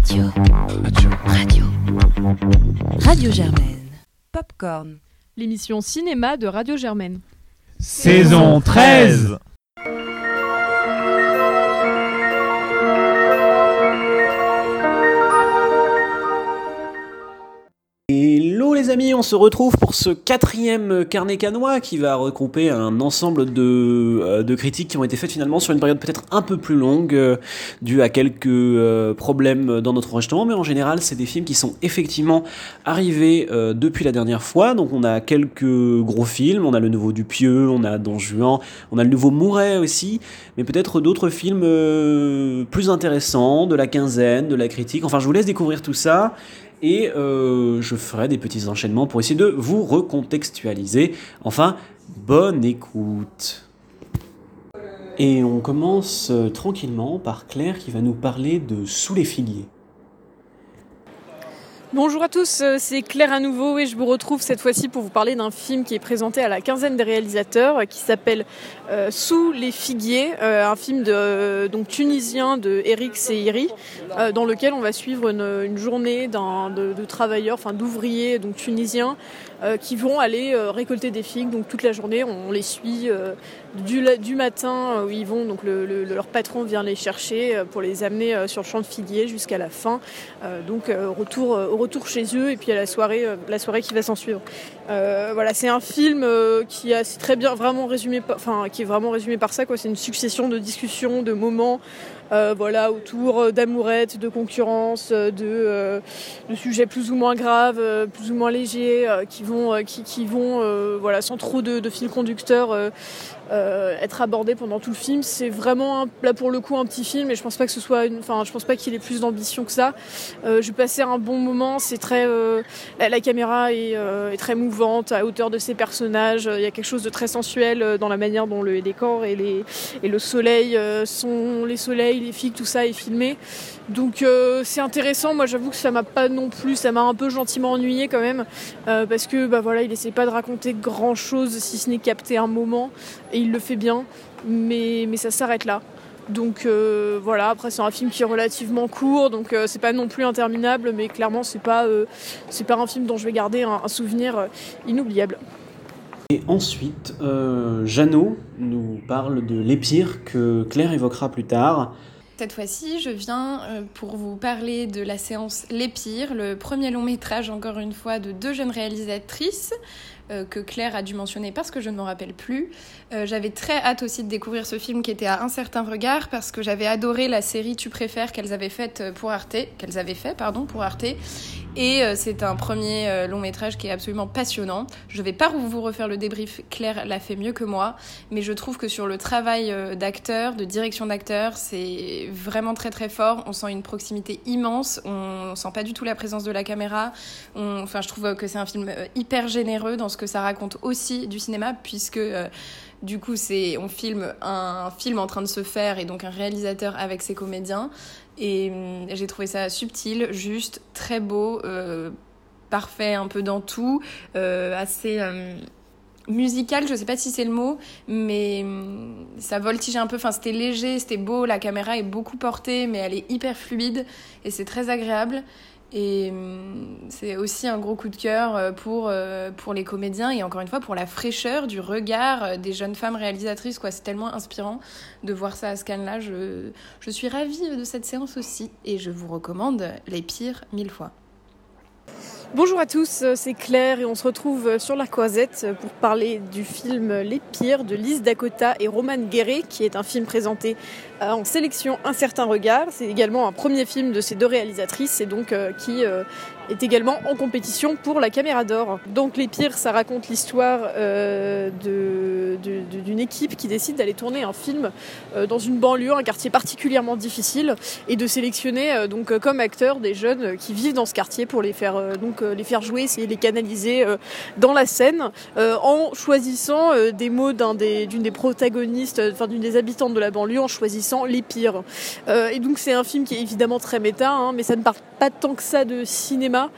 Radio. Radio. Radio Germaine. Popcorn. L'émission cinéma de Radio Germaine. Saison 13 on se retrouve pour ce quatrième carnet canois qui va regrouper un ensemble de, euh, de critiques qui ont été faites finalement sur une période peut-être un peu plus longue, euh, due à quelques euh, problèmes dans notre enregistrement, mais en général c'est des films qui sont effectivement arrivés depuis la dernière fois. Donc on a quelques gros films, on a le nouveau Dupieux, on a Don Juan, on a le nouveau Mouret aussi, mais peut-être d'autres films plus intéressants, de la quinzaine, de la critique. Enfin je vous laisse découvrir tout ça et euh, je ferai des petits enchaînements pour essayer de vous recontextualiser. Enfin, bonne écoute. Et on commence euh, tranquillement par Claire qui va nous parler de Sous les figuiers. Bonjour à tous, euh, c'est Claire à nouveau et je vous retrouve cette fois-ci pour vous parler d'un film qui est présenté à la quinzaine des réalisateurs euh, qui s'appelle euh, Sous les figuiers, un film donc tunisien de Eric Seiri dans lequel on va suivre une, journée d'un- de, de travailleurs, enfin d'ouvriers donc tunisiens qui vont aller euh, récolter des figues. Donc toute la journée on les suit euh, du, du matin euh, où ils vont. Donc le- le- leur patron vient les chercher euh, pour les amener euh, sur le champ de figuiers jusqu'à la fin. Euh, donc euh, retour euh, au retour chez eux et puis à la soirée euh, la soirée qui va s'en suivre. Euh, voilà c'est un film euh, qui a c'est très bien vraiment résumé par- enfin qui est vraiment résumé par ça quoi. C'est une succession de discussions de moments euh, voilà autour euh, d'amourettes de concurrence euh, de, sujets plus ou moins graves plus ou moins légers qui vont qui, qui vont voilà sans trop de, de fil conducteur euh, euh, être abordé pendant tout le film. C'est vraiment un- là pour le coup un petit film, et je pense pas que ce soit, enfin je pense pas qu'il ait plus d'ambition que ça. Euh, je vais passer un bon moment. C'est très, euh, la, caméra est, euh, est très mouvante à hauteur de ses personnages. Il y a quelque chose de très sensuel euh, dans la manière dont le décor et les et le soleil euh, sont les soleils, les figues, tout ça est filmé. Donc euh, c'est intéressant. Moi j'avoue que ça m'a pas non plus, ça m'a un peu gentiment ennuyé quand même, euh, parce que bah voilà, il essaie pas de raconter grand chose si ce n'est capter un moment et il le fait bien, mais, mais ça s'arrête là. Donc euh, voilà, après c'est un film qui est relativement court, donc euh, c'est pas non plus interminable, mais clairement c'est pas, euh, c'est pas un film dont je vais garder un, un souvenir euh, inoubliable. Et ensuite, euh, Jeannot nous parle de l'épire que Claire évoquera plus tard. Cette fois-ci, je viens pour vous parler de la séance Les Pires, le premier long métrage, encore une fois, de deux jeunes réalisatrices euh, que Claire a dû mentionner parce que je ne m'en rappelle plus. Euh, j'avais très hâte aussi de découvrir ce film qui était à un certain regard parce que j'avais adoré la série Tu préfères qu'elles avaient faite pour Arte, qu'elles avaient fait pardon pour Arte. Et euh, c'est un premier euh, long métrage qui est absolument passionnant. Je vais pas vous refaire le débrief, Claire l'a fait mieux que moi, mais je trouve que sur le travail euh, d'acteur, de direction d'acteur, c'est vraiment très très fort. On sent une proximité immense, on sent pas du tout la présence de la caméra. On- Enfin, je trouve que c'est un film euh, hyper généreux dans ce que ça raconte aussi du cinéma, puisque euh, du coup, c'est on filme un film en train de se faire et donc un réalisateur avec ses comédiens. Et hum, j'ai trouvé ça subtil, juste, très beau, euh, parfait un peu dans tout, euh, assez euh, musical, je sais pas si c'est le mot, mais hum, ça voltigeait un peu. Enfin, c'était léger, c'était beau, la caméra est beaucoup portée, mais elle est hyper fluide et c'est très agréable. Et hum, c'est aussi un gros coup de cœur euh, pour, euh, pour les comédiens et encore une fois pour la fraîcheur du regard euh, des jeunes femmes réalisatrices. quoi. C'est tellement inspirant de voir ça à ce canne-là. Je, je suis ravie de cette séance aussi et je vous recommande les pires mille fois. Bonjour à tous, c'est Claire et on se retrouve sur la Croisette pour parler du film Les Pires de Lise Dakota et Roman Guéret, qui est un film présenté euh, en sélection Un certain regard. C'est également un premier film de ces deux réalisatrices et donc euh, qui euh, est également en compétition pour la Caméra d'Or. Donc Les Pires, ça raconte l'histoire d'une équipe qui décide d'aller tourner un film dans une banlieue, un quartier particulièrement difficile, et de sélectionner donc comme acteurs des jeunes qui vivent dans ce quartier pour les faire donc euh, les faire jouer, essayer les canaliser euh, dans la scène, euh, en choisissant euh, des mots d'un des d'une des protagonistes, euh, enfin d'une des habitantes de la banlieue, en choisissant les pires. Euh, et donc c'est un film qui est évidemment très méta, hein, mais ça ne parle pas tant que ça de cinéma,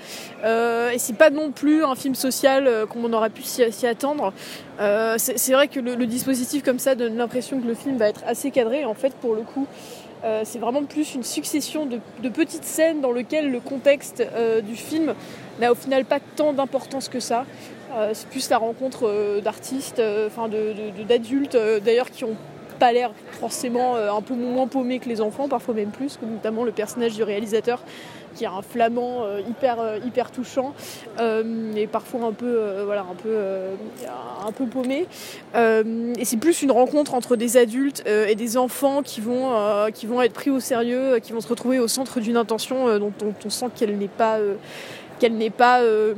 euh, et c'est pas non plus un film social euh, comme on aurait pu s'y attendre. Euh, c'est vrai que le dispositif comme ça donne l'impression que le film va être assez cadré. En fait, pour le coup, c'est vraiment plus une succession de, petites scènes dans lesquelles le contexte du film n'a au final pas tant d'importance que ça. c'est plus la rencontre d'artistes, d'adultes d'ailleurs qui ont pas l'air forcément un peu moins paumés que les enfants, parfois même plus, notamment le personnage du réalisateur qui a un flamand euh, hyper, euh, hyper touchant euh, et parfois un peu, voilà, un peu, un peu paumé. et c'est plus une rencontre entre des adultes et des enfants qui vont, qui vont être pris au sérieux, qui vont se retrouver au centre d'une intention dont, on sent qu'elle n'est pas qu'elle n'est pas, euh,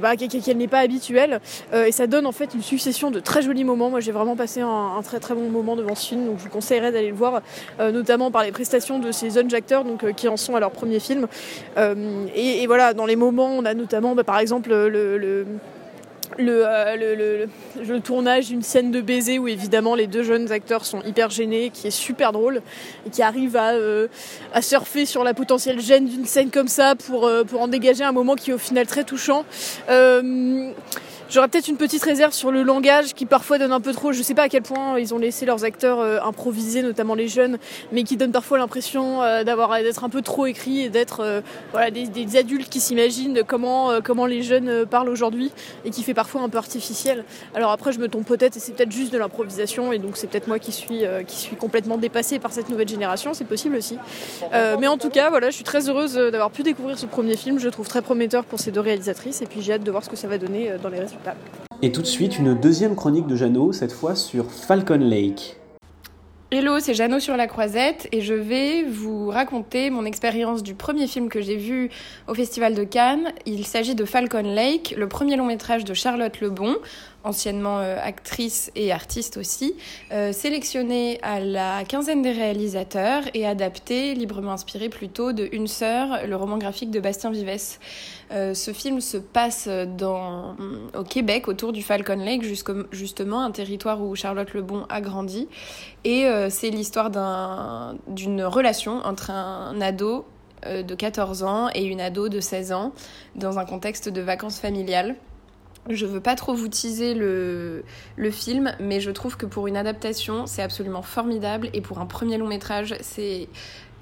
bah, qu'elle n'est pas habituelle. Euh, et ça donne en fait une succession de très jolis moments. Moi, j'ai vraiment passé un, très très bon moment devant ce film, donc je vous conseillerais d'aller le voir, euh, notamment par les prestations de ces jeunes acteurs, donc qui en sont à leur premier film. Et, voilà, dans les moments, on a notamment, bah, par exemple, le euh, le, le, tournage d'une scène de baiser où évidemment les deux jeunes acteurs sont hyper gênés, qui est super drôle et qui arrive à, euh, à surfer sur la potentielle gêne d'une scène comme ça pour, euh, pour en dégager un moment qui est au final très touchant. J'aurais peut-être une petite réserve sur le langage qui parfois donne un peu trop. Je sais pas à quel point ils ont laissé leurs acteurs euh, improviser, notamment les jeunes, mais qui donnent parfois l'impression euh, d'avoir d'être un peu trop écrit et d'être euh, voilà des, adultes qui s'imaginent comment comment les jeunes parlent aujourd'hui et qui fait parfois un peu artificiel. Alors après, je me trompe peut-être et c'est peut-être juste de l'improvisation et donc c'est peut-être moi qui suis qui suis complètement dépassée par cette nouvelle génération. C'est possible aussi. mais en tout cas, voilà, je suis très heureuse d'avoir pu découvrir ce premier film. Je le trouve très prometteur pour ces deux réalisatrices et puis j'ai hâte de voir ce que ça va donner dans les résultats. Et tout de suite, une deuxième chronique de Jeannot, cette fois sur Falcon Lake. Hello, c'est Jeannot sur la croisette et je vais vous raconter mon expérience du premier film que j'ai vu au Festival de Cannes. Il s'agit de Falcon Lake, le premier long métrage de Charlotte Lebon, anciennement euh, actrice et artiste aussi, euh, sélectionnée à la quinzaine des réalisateurs et adapté, librement inspiré plutôt de Une sœur, le roman graphique de Bastien Vivès. Euh, ce film se passe dans, au Québec, autour du Falcon Lake, justement un territoire où Charlotte Lebon a grandi. Et c'est l'histoire d'une relation entre un ado de 14 ans et une ado de 16 ans dans un contexte de vacances familiales. Je veux pas trop vous teaser le, le film, mais je trouve que pour une adaptation, c'est absolument formidable. Et pour un premier long métrage, c'est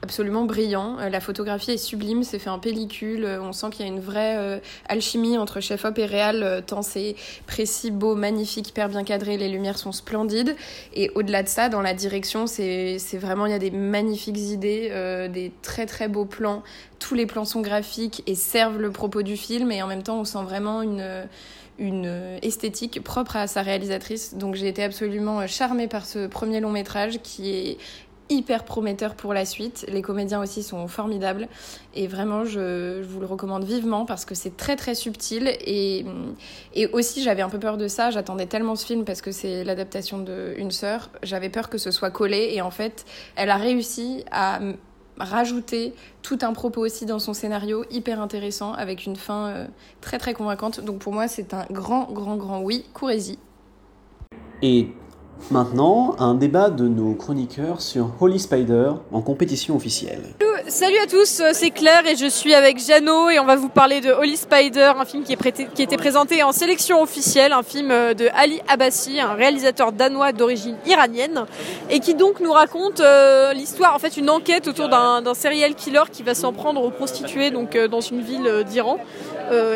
absolument brillant. Euh, la photographie est sublime, c'est fait en pellicule. Euh, on sent qu'il y a une vraie euh, alchimie entre chef-op et réal, tant c'est précis, beau, magnifique, hyper bien cadré. Les lumières sont splendides. Et au-delà de ça, dans la direction, c'est vraiment, il y a des magnifiques idées, des très très beaux plans. Tous les plans sont graphiques et servent le propos du film. Et en même temps, on sent vraiment une une esthétique propre à sa réalisatrice. Donc j'ai été absolument charmée par ce premier long métrage qui est hyper prometteur pour la suite. Les comédiens aussi sont formidables et vraiment je, vous le recommande vivement parce que c'est très très subtil et, et aussi j'avais un peu peur de ça. J'attendais tellement ce film parce que c'est l'adaptation de Une sœur. J'avais peur que ce soit collé et en fait elle a réussi à rajouter tout un propos aussi dans son scénario hyper intéressant avec une fin euh, très très convaincante. Donc pour moi c'est un grand grand grand oui, courez-y. Maintenant, un débat de nos chroniqueurs sur Holy Spider en compétition officielle. Salut à tous, c'est Claire et je suis avec Jeannot et on va vous parler de Holy Spider, un film qui, est qui était présenté en sélection officielle, un film de Ali Abbasi, un réalisateur danois d'origine iranienne et qui donc nous raconte euh, l'histoire, en fait une enquête autour d'un serial killer qui va s'en prendre aux prostituées donc euh, dans une ville euh, d'Iran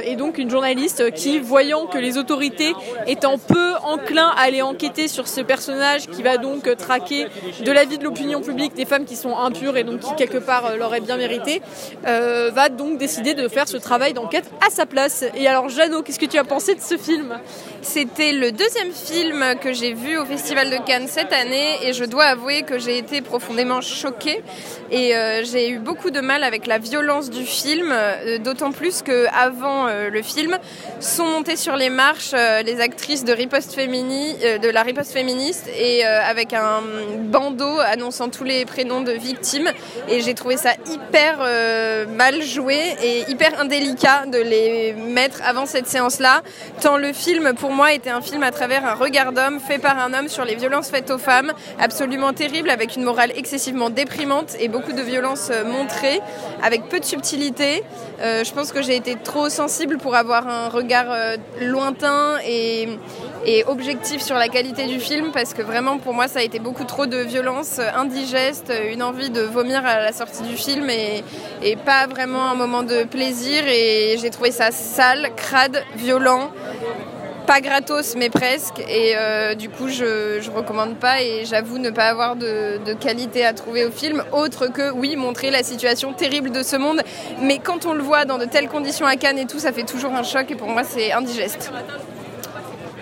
et donc une journaliste qui, voyant que les autorités étant peu enclins à aller enquêter sur ce personnage qui va donc traquer de la vie de l'opinion publique des femmes qui sont impures et donc qui quelque part l'aurait bien mérité, euh, va donc décider de faire ce travail d'enquête à sa place. Et alors Jeannot, qu'est-ce que tu as pensé de ce film? C'était le deuxième film que j'ai vu au Festival de Cannes cette année et je dois avouer que j'ai été profondément choquée et euh, j'ai eu beaucoup de mal avec la violence du film, euh, d'autant plus que avant le film sont montées sur les marches les actrices de la riposte féministe et avec un bandeau annonçant tous les prénoms de victimes et j'ai trouvé ça hyper euh, mal joué et hyper indélicat de les mettre avant cette séance-là, tant le film pour moi était un film à travers un regard d'homme fait par un homme sur les violences faites aux femmes, absolument terrible, avec une morale excessivement déprimante et beaucoup de violences euh, montrées, avec peu de subtilité. Euh, je pense que j'ai été trop sensible pour avoir un regard euh, lointain et, objectif sur la qualité du film, parce que vraiment pour moi ça a été beaucoup trop de violence indigeste, une envie de vomir à la sortie du film et pas vraiment un moment de plaisir. Et j'ai trouvé ça sale, crade, violent pas gratos mais presque et euh, du coup je, je recommande pas et j'avoue ne pas avoir de, de, qualité à trouver au film autre que oui montrer la situation terrible de ce monde mais quand on le voit dans de telles conditions à Cannes et tout ça fait toujours un choc et pour moi c'est indigeste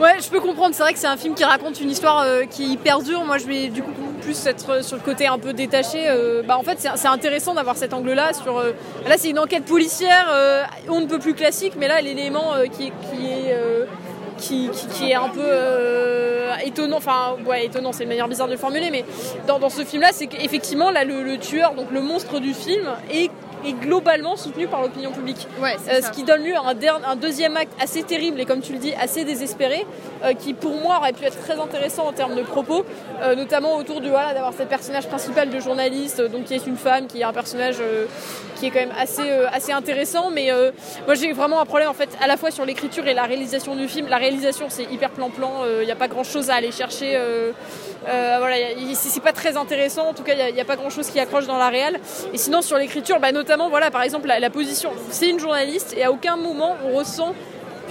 Ouais, je peux comprendre. C'est vrai que c'est un film qui raconte une histoire euh, qui perdure. Moi, je vais du coup plus être sur le côté un peu détaché. Euh, bah, en fait, c'est intéressant d'avoir cet angle-là. Sur euh, là, c'est une enquête policière. On ne peut plus classique, mais là, l'élément qui, qui, est qui, est un peu euh, étonnant, enfin ouais étonnant c'est une manière bizarre de le formuler, mais dans, ce film là c'est qu'effectivement là le, tueur, donc le monstre du film, est est globalement soutenu par l'opinion publique. Ouais, euh, ce qui donne lieu à un, un, deuxième acte assez terrible et comme tu le dis assez désespéré, euh, qui pour moi aurait pu être très intéressant en termes de propos, euh, notamment autour de voilà d'avoir cette personnage principal de journaliste, donc qui est une femme, qui est un personnage qui est quand même assez assez intéressant. Mais moi j'ai vraiment un problème en fait à la fois sur l'écriture et la réalisation du film. La réalisation c'est hyper plan-plan, il n'y a pas grand chose à aller chercher. Voilà, c'est pas très intéressant. En tout cas, il n'y a, pas grand chose qui accroche dans la réelle. Et sinon sur l'écriture, bah, notamment voilà, par exemple, la, position. C'est une journaliste et à aucun moment on ressent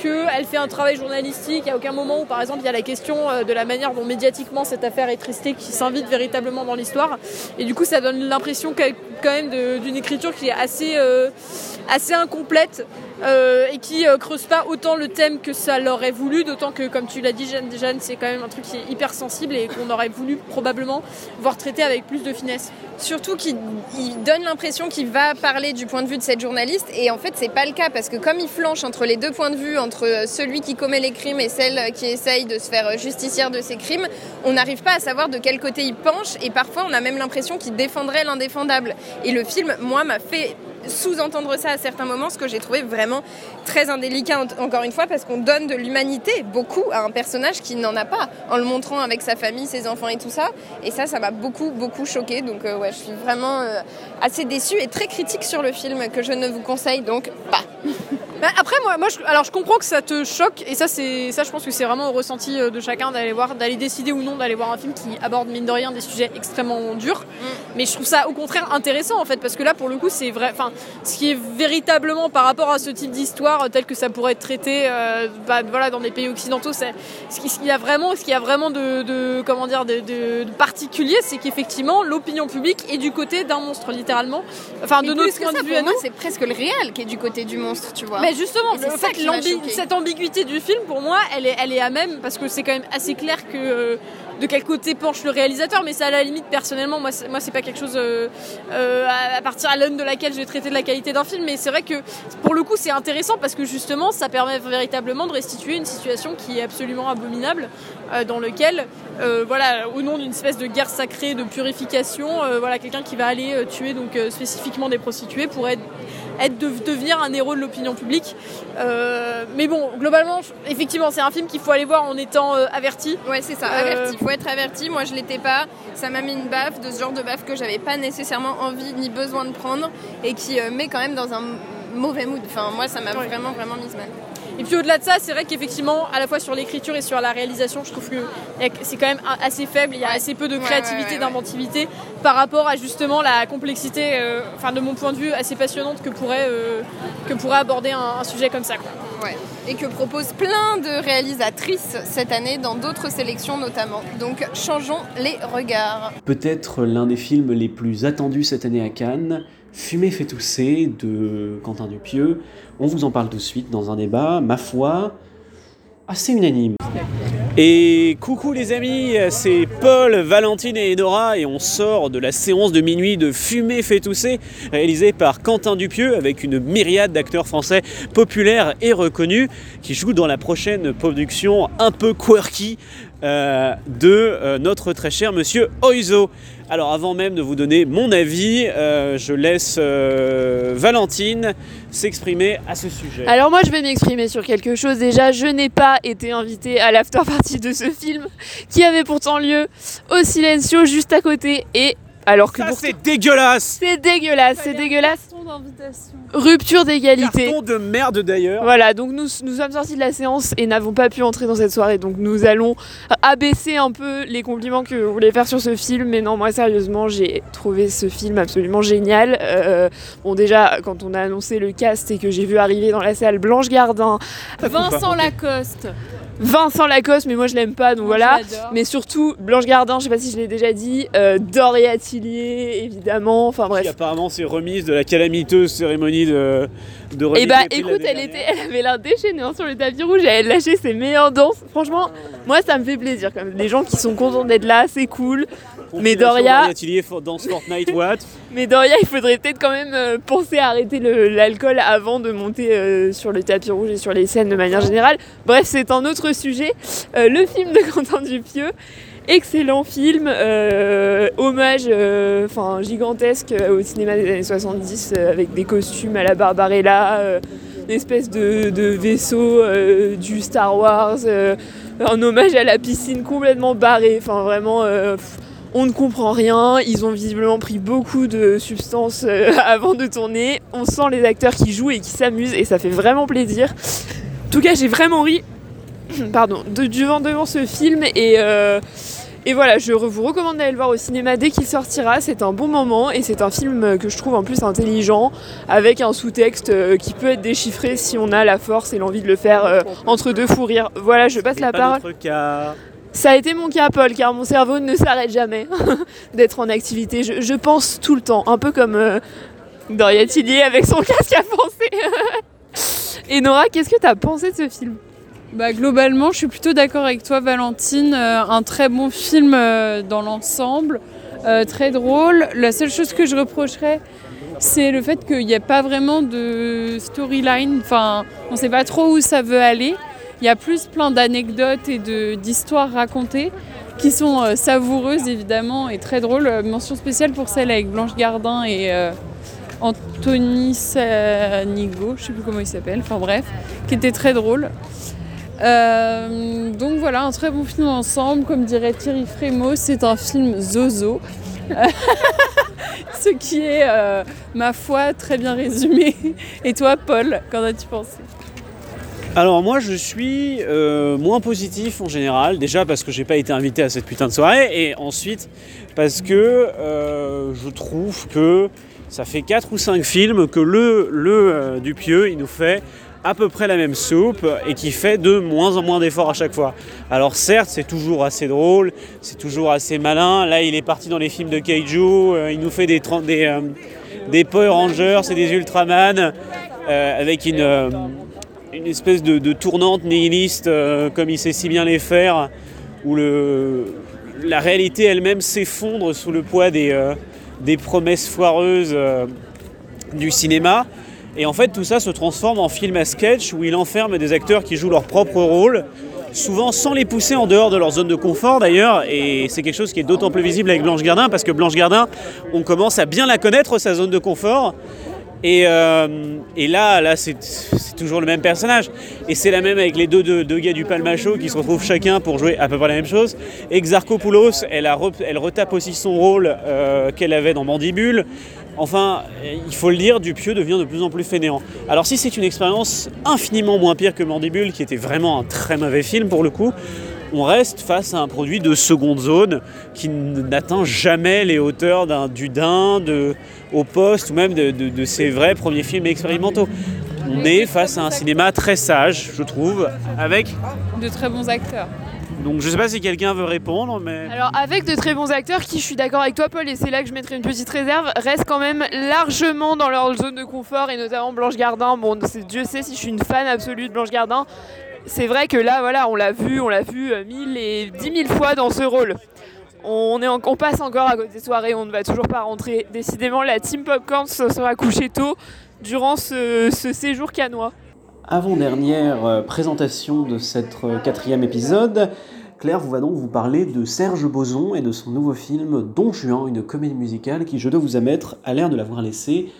qu'elle fait un travail journalistique. à aucun moment où, par exemple, il y a la question de la manière dont médiatiquement cette affaire est tristée qui s'invite véritablement dans l'histoire. Et du coup, ça donne l'impression quand même d'une écriture qui est assez, euh, assez incomplète. Euh, et qui euh, creuse pas autant le thème que ça l'aurait voulu, d'autant que, comme tu l'as dit, Jeanne, c'est quand même un truc qui est hyper sensible et qu'on aurait voulu probablement voir traiter avec plus de finesse. Surtout qu'il donne l'impression qu'il va parler du point de vue de cette journaliste, et en fait, c'est pas le cas parce que comme il flanche entre les deux points de vue, entre celui qui commet les crimes et celle qui essaye de se faire justicière de ses crimes, on n'arrive pas à savoir de quel côté il penche, et parfois on a même l'impression qu'il défendrait l'indéfendable. Et le film, moi, m'a fait sous-entendre ça à certains moments, ce que j'ai trouvé vraiment très indélicat, encore une fois, parce qu'on donne de l'humanité beaucoup à un personnage qui n'en a pas, en le montrant avec sa famille, ses enfants et tout ça. Et ça, ça m'a beaucoup, beaucoup choqué. Donc, euh, ouais, je suis vraiment euh, assez déçue et très critique sur le film, que je ne vous conseille donc pas. Bah après, moi, moi je, alors je comprends que ça te choque, et ça, c'est, ça je pense que c'est vraiment au ressenti de chacun d'aller voir, d'aller décider ou non d'aller voir un film qui aborde, mine de rien, des sujets extrêmement durs. Mm. Mais je trouve ça, au contraire, intéressant, en fait, parce que là, pour le coup, c'est vrai, enfin, ce qui est véritablement par rapport à ce type d'histoire, tel que ça pourrait être traité, euh, bah, voilà, dans des pays occidentaux, c'est, ce qu'il y a vraiment, ce qu'il y a vraiment de, de comment dire, de, de, de particulier, c'est qu'effectivement, l'opinion publique est du côté d'un monstre, littéralement. Enfin, Mais de notre point de vue à nous. C'est presque le réel qui est du côté du monstre, tu vois. Mais justement, le fait, cette ambiguïté du film, pour moi, elle est, elle est à même, parce que c'est quand même assez clair que euh, de quel côté penche le réalisateur, mais ça à la limite, personnellement, moi, moi c'est pas quelque chose euh, euh, à partir à de laquelle je vais traiter de la qualité d'un film, mais c'est vrai que pour le coup, c'est intéressant parce que justement, ça permet véritablement de restituer une situation qui est absolument abominable, dans lequel, voilà, au nom d'une espèce de guerre sacrée de purification, voilà, quelqu'un qui va aller tuer donc spécifiquement des prostituées pourrait être être de devenir un héros de l'opinion publique. Euh, mais bon, globalement, effectivement, c'est un film qu'il faut aller voir en étant euh, averti. Ouais, c'est ça, averti. Il faut être averti. Moi, je l'étais pas. Ça m'a mis une baffe de ce genre de baffe que j'avais pas nécessairement envie ni besoin de prendre et qui euh, met quand même dans un mauvais mood. Enfin, moi, ça m'a ouais. vraiment, vraiment mise mal. Et puis au-delà de ça, c'est vrai qu'effectivement, à la fois sur l'écriture et sur la réalisation, je trouve que c'est quand même assez faible. Il y a assez peu de créativité, ouais, ouais, d'inventivité par rapport à justement la complexité, euh, enfin de mon point de vue, assez passionnante que pourrait, euh, que pourrait aborder un, un, sujet comme ça. Quoi. Ouais. Et que proposent plein de réalisatrices cette année dans d'autres sélections notamment. Donc changeons les regards. Peut-être l'un des films les plus attendus cette année à Cannes. Fumer fait tousser de Quentin Dupieux. On vous en parle tout de suite dans un débat, ma foi, assez unanime. Et coucou les amis, c'est Paul, Valentine et Edora et on sort de la séance de minuit de Fumer fait tousser réalisée par Quentin Dupieux avec une myriade d'acteurs français populaires et reconnus qui jouent dans la prochaine production un peu quirky euh, de euh, notre très cher monsieur Oizo. Alors avant même de vous donner mon avis, euh, je laisse Valentine s'exprimer à ce sujet. Alors moi je vais m'exprimer sur quelque chose. Déjà, je n'ai pas été invitée à l'after party de ce film qui avait pourtant lieu au Silencio juste à côté et alors que Ça c'est dégueulasse c'est dégueulasse, c'est dégueulasse. Rupture d'égalité. Carton de merde d'ailleurs. Voilà, donc nous, nous sommes sortis de la séance et n'avons pas pu entrer dans cette soirée. Donc nous allons abaisser un peu les compliments que vous voulez faire sur ce film. Mais non, moi sérieusement, j'ai trouvé ce film absolument génial. Euh, bon déjà, quand on a annoncé le cast et que j'ai vu arriver dans la salle Blanche Gardin, Vincent Lacoste. Vincent Lacoste, mais moi je l'aime pas, donc Moi, voilà. Mais surtout Blanche Gardin, je sais pas si je l'ai déjà dit, euh, Doria Tillier, évidemment. Enfin Qui bref. apparemment s'est remise de la calamiteuse cérémonie de, de remise Et bah écoute, elle, était, elle avait l'air déchaînée hein, sur le tapis rouge, elle lâchait ses meilleures danses. Franchement, moi ça me fait plaisir quand même. Les gens qui sont contents d'être là, c'est cool. Mais Doria- danse Fortnite What? Mais Doria, il faudrait peut-être quand même euh, penser à arrêter l'alcool avant de monter euh, sur le tapis rouge et sur les scènes de manière générale. Bref, c'est un autre sujet. Euh, le film de Quentin Dupieux. Excellent film, euh, hommage enfin gigantesque au cinéma des années 70 euh, avec des costumes à la Barbarella, une espèce de, de vaisseau du Star Wars, un hommage à la piscine complètement barrée, enfin vraiment euh, on ne comprend rien, ils ont visiblement pris beaucoup de substances euh, avant de tourner, on sent les acteurs qui jouent et qui s'amusent et ça fait vraiment plaisir. En tout cas j'ai vraiment ri pardon, de, devant, devant ce film et, euh, et voilà, je vous recommande d'aller le voir au cinéma dès qu'il sortira, c'est un bon moment et c'est un film que je trouve en plus intelligent avec un sous-texte euh, qui peut être déchiffré si on a la force et l'envie de le faire euh, entre deux fous rires. Voilà, je passe la parole. Ça a été mon cas, Paul, car mon cerveau ne s'arrête jamais d'être en activité. Je, je pense tout le temps, un peu comme euh, Doria Tillier avec son casque à penser. Et Nora, qu'est-ce que t'as pensé de ce film? Bah, globalement, je suis plutôt d'accord avec toi, Valentine. Euh, un très bon film euh, dans l'ensemble, euh, très drôle. La seule chose que je reprocherais, c'est le fait qu'il n'y a pas vraiment de storyline. Enfin, on ne sait pas trop où ça veut aller. Il y a plus plein d'anecdotes et d'histoires racontées qui sont savoureuses évidemment et très drôles. Mention spéciale pour celle avec Blanche Gardin et Anthony Sanigo, je sais plus comment il s'appelle, enfin bref, qui était très drôle. Euh, donc voilà, un très bon film ensemble. Comme dirait Thierry Frémaux, c'est un film zozo. Ce qui est, euh, ma foi, très bien résumé. Et toi, Paul, qu'en as-tu pensé? Alors moi je suis euh, moins positif en général, déjà parce que j'ai pas été invité à cette putain de soirée, et ensuite parce que je trouve que ça fait 4 ou 5 films que le, le Dupieux il nous fait à peu près la même soupe et qui fait de moins en moins d'efforts à chaque fois. Alors certes c'est toujours assez drôle, c'est toujours assez malin, là il est parti dans les films de Kaiju, euh, il nous fait des, des, euh, des Power Rangers et des Ultraman euh, avec une... espèce de, de tournante nihiliste comme il sait si bien les faire, où le, la réalité elle-même s'effondre sous le poids des, promesses foireuses du cinéma. Et en fait tout ça se transforme en film à sketch où il enferme des acteurs qui jouent leur propre rôle, souvent sans les pousser en dehors de leur zone de confort d'ailleurs. Et c'est quelque chose qui est d'autant plus visible avec Blanche Gardin parce que Blanche Gardin, on commence à bien la connaître, sa zone de confort. Et, euh, là, là c'est toujours le même personnage. Et c'est la même avec les deux, deux, gars du Palmacho qui se retrouvent chacun pour jouer à peu près la même chose. Exarchopoulos, elle, elle retape aussi son rôle euh, qu'elle avait dans Mandibule. Enfin, il faut le dire, Dupieux devient de plus en plus fainéant. Alors si c'est une expérience infiniment moins pire que Mandibule, qui était vraiment un très mauvais film pour le coup, on reste face à un produit de seconde zone qui n'atteint jamais les hauteurs d'un Dudin, de Au Poste ou même de, de- de ses vrais premiers films expérimentaux. On est face à un cinéma très sage, je trouve, avec... De très bons acteurs. Donc je sais pas si quelqu'un veut répondre, mais... Alors avec de très bons acteurs qui, je suis d'accord avec toi Paul, et c'est là que je mettrai une petite réserve, restent quand même largement dans leur zone de confort, et notamment Blanche Gardin. Bon, Dieu sait si je suis une fan absolue de Blanche Gardin. C'est vrai que là, voilà, on l'a vu, on l'a vu euh, mille et dix mille fois dans ce rôle. On passe encore à côté des soirées, on ne va toujours pas rentrer. Décidément, la team Popcorn se sera couchée tôt durant ce, ce séjour canois. Avant-dernière euh, présentation de cet euh, quatrième épisode, Claire vous va donc vous parler de Serge Boson et de son nouveau film Don Juan, une comédie musicale qui, je dois vous admettre, a l'air de l'avoir laissé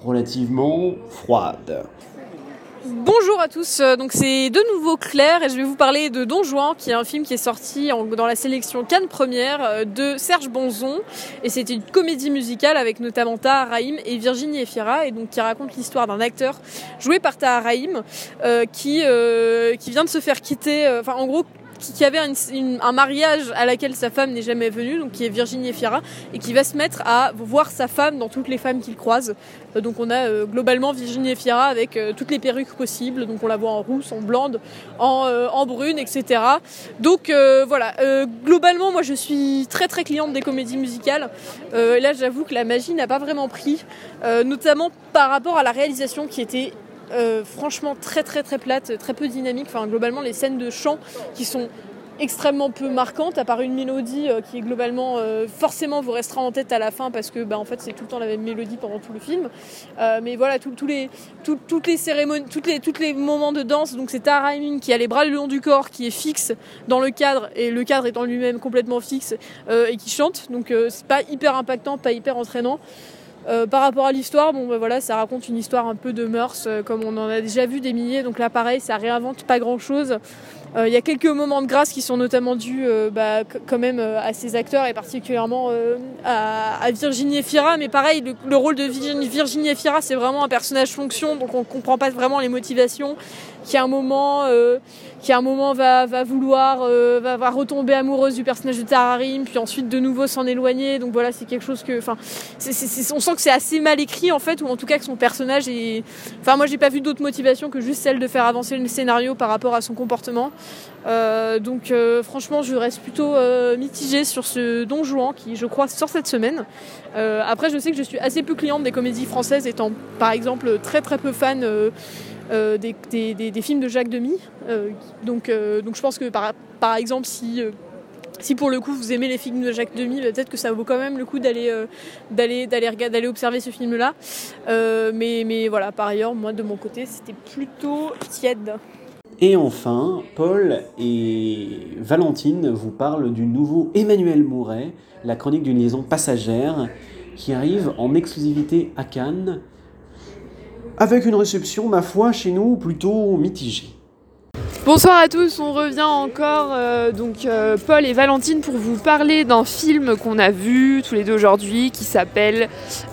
relativement froide. Bonjour à tous, euh, donc c'est de nouveau Claire et je vais vous parler de Don Juan qui est un film qui est sorti dans la sélection Cannes Première euh, de Serge Bonzon. Et c'était une comédie musicale avec notamment Rahim et Virginie Efira et donc qui raconte l'histoire d'un acteur joué par Rahim euh, qui, qui vient de se faire quitter, enfin en gros qui, avait un mariage à laquelle sa femme n'est jamais venue, donc qui est Virginie Efira, et qui va se mettre à voir sa femme dans toutes les femmes qu'il croise. Euh, donc on a euh, globalement Virginie Efira avec euh, toutes les perruques possibles, donc on la voit en rousse, en blonde, en, en brune, etc. Donc voilà, globalement moi je suis très très cliente des comédies musicales. Euh, là j'avoue que la magie n'a pas vraiment pris, notamment par rapport à la réalisation qui était euh, franchement très très très plate, très peu dynamique. Enfin globalement les scènes de chant qui sont extrêmement peu marquantes, à part une mélodie euh, qui est globalement euh, forcément vous restera en tête à la fin parce que bah, en fait c'est tout le temps la même mélodie pendant tout le film. Euh, mais voilà, tous les, tout- toutes les cérémonies, toutes les, moments de danse, donc c'est Tara qui a les bras le long du corps, qui est fixe dans le cadre, et le cadre étant lui-même complètement fixe, et qui chante. Donc c'est pas hyper impactant, pas hyper entraînant. Euh, par rapport à l'histoire, bon bah voilà, ça raconte une histoire un peu de mœurs, euh, comme on en a déjà vu des milliers. Donc là, pareil, ça réinvente pas grand-chose. Euh, Il y a quelques moments de grâce qui sont notamment dus bah, quand même à ces acteurs et particulièrement à, Virginie Efira. Mais pareil, le, le rôle de Virginie Efira, c'est vraiment un personnage fonction, donc on comprend pas vraiment les motivations. Qui à un moment, euh, qui à un moment va, vouloir, euh, va, retomber amoureuse du personnage de Tararim, puis ensuite de nouveau s'en éloigner. Donc voilà, c'est quelque chose que, enfin, on sent que c'est assez mal écrit en fait, ou en tout cas que son personnage est. Enfin, moi j'ai pas vu d'autre motivation que juste celle de faire avancer le scénario par rapport à son comportement. Euh, donc franchement, je reste plutôt mitigée sur ce Don Juan qui, je crois, sort cette semaine. Après, je sais que je suis assez peu cliente des comédies françaises, étant par exemple très très peu fan. Euh, des, films de Jacques Demy. Euh, donc, euh, donc je pense que par, par exemple, si, euh, si pour le coup vous aimez les films de Jacques Demy, bah, peut-être que ça vaut quand même le coup d'aller d'aller d'aller observer ce film-là. Mais, mais voilà, par ailleurs, moi de mon côté, c'était plutôt tiède. Et enfin, Paul et Valentine vous parlent du nouveau Emmanuel Mouret, la chronique d'une liaison passagère, qui arrive en exclusivité à Cannes, avec une réception, ma foi, chez nous, plutôt mitigée. Bonsoir à tous, on revient encore euh, donc euh, Paul et Valentine pour vous parler d'un film qu'on a vu tous les deux aujourd'hui qui s'appelle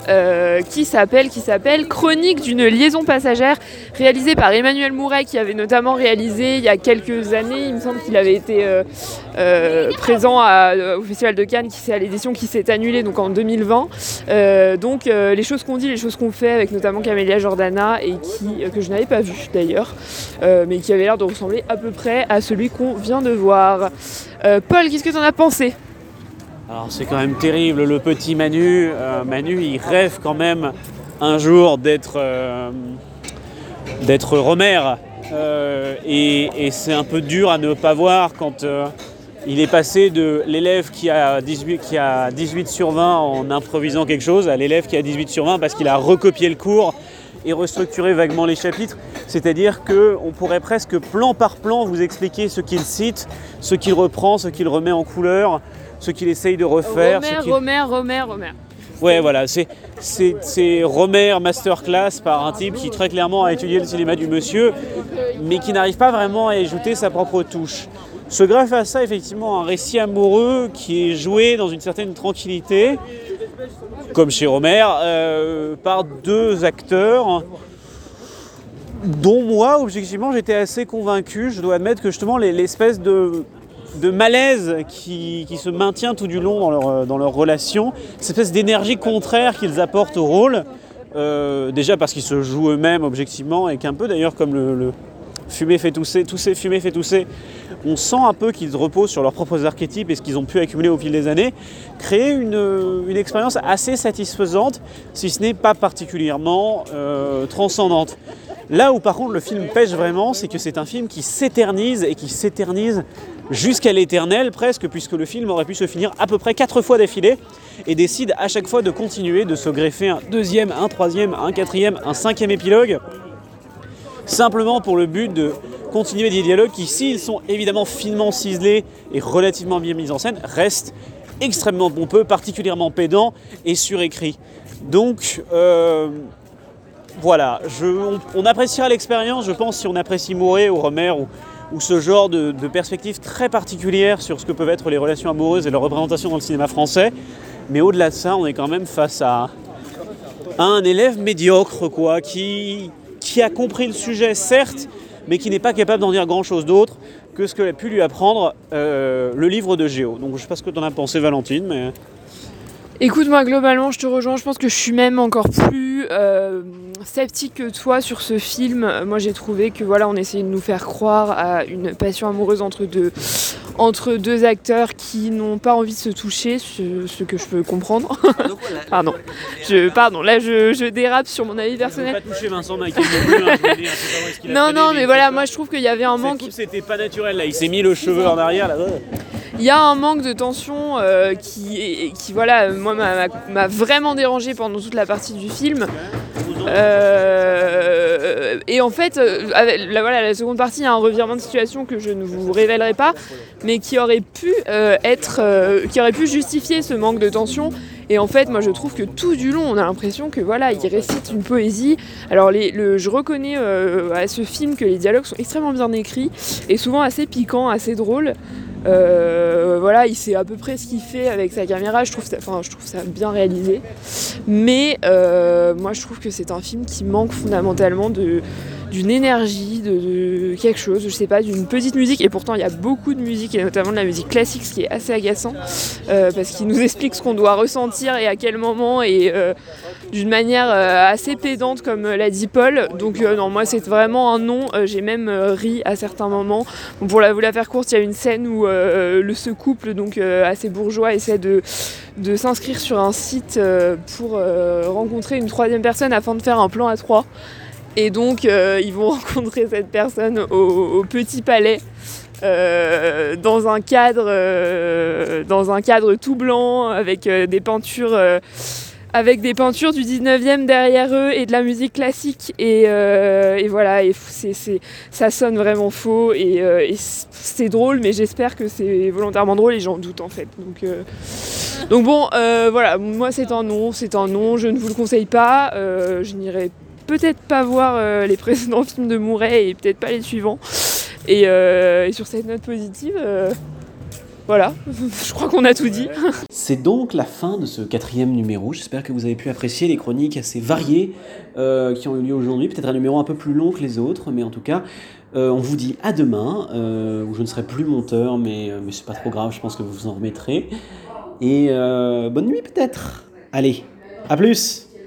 euh, qui s'appelle qui s'appelle Chronique d'une liaison passagère réalisé par Emmanuel Mouret qui avait notamment réalisé il y a quelques années, il me semble qu'il avait été présent au Festival de Cannes qui c'est à l'édition qui s'est annulée donc en 2020. Euh, donc les choses qu'on dit, les choses qu'on fait avec notamment Camélia Jordana et qui que je n'avais pas vu d'ailleurs mais qui avait l'air de ressembler à peu près à celui qu'on vient de voir. Euh, Paul, qu'est-ce que tu en as pensé? C'est quand même terrible, le petit Manu, euh, Manu il rêve quand même un jour d'être euh, Euh, et, c'est un peu dur à ne pas voir quand il est passé de l'élève qui a, 18, qui a 18 sur 20 en improvisant quelque chose à l'élève qui a 18 sur 20 parce qu'il a recopié le cours et restructuré vaguement les chapitres. C'est-à-dire qu'on pourrait presque plan par plan vous expliquer ce qu'il cite, ce qu'il reprend, ce qu'il remet en couleur, ce qu'il essaye de refaire. Romer, Romer, Romer, Romer. Ouais, voilà, c'est, c'est, c'est Romer Masterclass par un type qui très clairement a étudié le cinéma du monsieur, mais qui n'arrive pas vraiment à ajouter sa propre touche. Se greffe à ça effectivement un récit amoureux qui est joué dans une certaine tranquillité, comme chez Romer, euh, par deux acteurs dont moi, objectivement, j'étais assez convaincu. Je dois admettre que justement les- l'espèce de, de malaise qui, qui se maintient tout du long dans leur, dans leur relation, cette espèce d'énergie contraire qu'ils apportent au rôle, euh, déjà parce qu'ils se jouent eux-mêmes objectivement, et qu'un peu d'ailleurs comme le, le fumer fait tousser, tousser, fumer fait tousser, on sent un peu qu'ils reposent sur leurs propres archétypes et ce qu'ils ont pu accumuler au fil des années, créer une, expérience assez satisfaisante, si ce n'est pas particulièrement euh, transcendante. Là où par contre le film pêche vraiment, c'est que c'est un film qui s'éternise et qui s'éternise jusqu'à l'éternel presque, puisque le film aurait pu se finir à peu près quatre fois d'affilée et décide à chaque fois de continuer, de se greffer un deuxième, un troisième, un quatrième, un cinquième épilogue, simplement pour le but de continuer des dialogues qui, s'ils sont évidemment finement ciselés et relativement bien mis en scène, restent extrêmement pompeux, particulièrement pédants et surécrits. Donc euh, voilà, on, appréciera l'expérience, je pense, si on apprécie Mouret ou Romer ou, ce genre de, de perspective très particulière sur ce que peuvent être les relations amoureuses et leur représentation dans le cinéma français. Mais au-delà de ça, on est quand même face à, un élève médiocre, quoi, qui a compris le sujet, certes, mais qui n'est pas capable d'en dire grand-chose d'autre que ce que a pu lui apprendre euh, le livre de Géo. Donc je ne sais pas ce que tu en as pensé, Valentine, mais... Écoute, moi globalement, je te rejoins. Je pense que je suis même encore plus euh, sceptique que toi sur ce film. Moi, j'ai trouvé que voilà, on essayait de nous faire croire à une passion amoureuse entre deux, entre deux acteurs qui n'ont pas envie de se toucher, ce, ce que je peux comprendre. pardon. Je, pardon. Là, je, je dérape sur mon avis Je ne personnel. pas toucher Vincent Michael non hein, Non, mais voilà, moi je trouve qu'il y avait un manque. c'était pas naturel là, il s'est mis le cheveu en arrière là. Il y a un manque de tension euh, qui, qui, voilà, moi m'a vraiment dérangé pendant toute la partie du film. Euh, et en fait, euh, avec- la, voilà, la seconde partie, il y a un revirement de situation que je ne vous révélerai pas, mais qui aurait pu euh, être, euh, qui aurait pu justifier ce manque de tension. Et en fait, moi, je trouve que tout du long, on a l'impression que voilà, il récite une poésie. Alors, je reconnais euh, à ce film que les dialogues sont extrêmement bien écrits et souvent assez piquants, assez drôles. Voilà, il sait à peu près ce qu'il fait avec sa caméra. Je trouve ça, enfin, je trouve ça bien réalisé. Mais moi, je trouve que c'est un film qui manque fondamentalement de d'une énergie, de, quelque chose, je sais pas, d'une petite musique. Et pourtant, il y a beaucoup de musique, et notamment de la musique classique, ce qui est assez agaçant, euh, parce qu'il nous explique ce qu'on doit ressentir et à quel moment, et euh, d'une manière euh, assez pédante, comme l'a dit Paul. Donc non, moi, c'est vraiment un. Euh, J'ai même ri à certains moments. Pour la, vous la faire courte, il y a une scène où le, ce couple, donc assez bourgeois, essaie de, s'inscrire sur un site pour rencontrer une troisième personne afin de faire un plan à trois. Et donc, euh, ils vont rencontrer cette personne au, Petit Palais. euh, dans un cadre euh, dans un cadre tout blanc avec des peintures avec des peintures du 19e derrière eux et de la musique classique et, voilà et ça sonne vraiment faux et, c'est drôle mais j'espère que c'est volontairement drôle et j'en doute en fait donc, donc bon voilà moi c'est un non c'est un non je ne vous le conseille pas je n'irai peut-être pas voir euh, les précédents films de Mouret et peut-être pas les suivants et, euh, sur cette note positive euh, voilà je crois qu'on a tout dit C'est donc la fin de ce quatrième numéro. J'espère que vous avez pu apprécier les chroniques assez variées qui ont eu lieu aujourd'hui. Peut-être un numéro un peu plus long que les autres, mais en tout cas, on vous dit à demain, où je ne serai plus monteur, mais, mais c'est pas trop grave, je pense que vous vous en remettrez. Et bonne nuit peut-être. Allez, à plus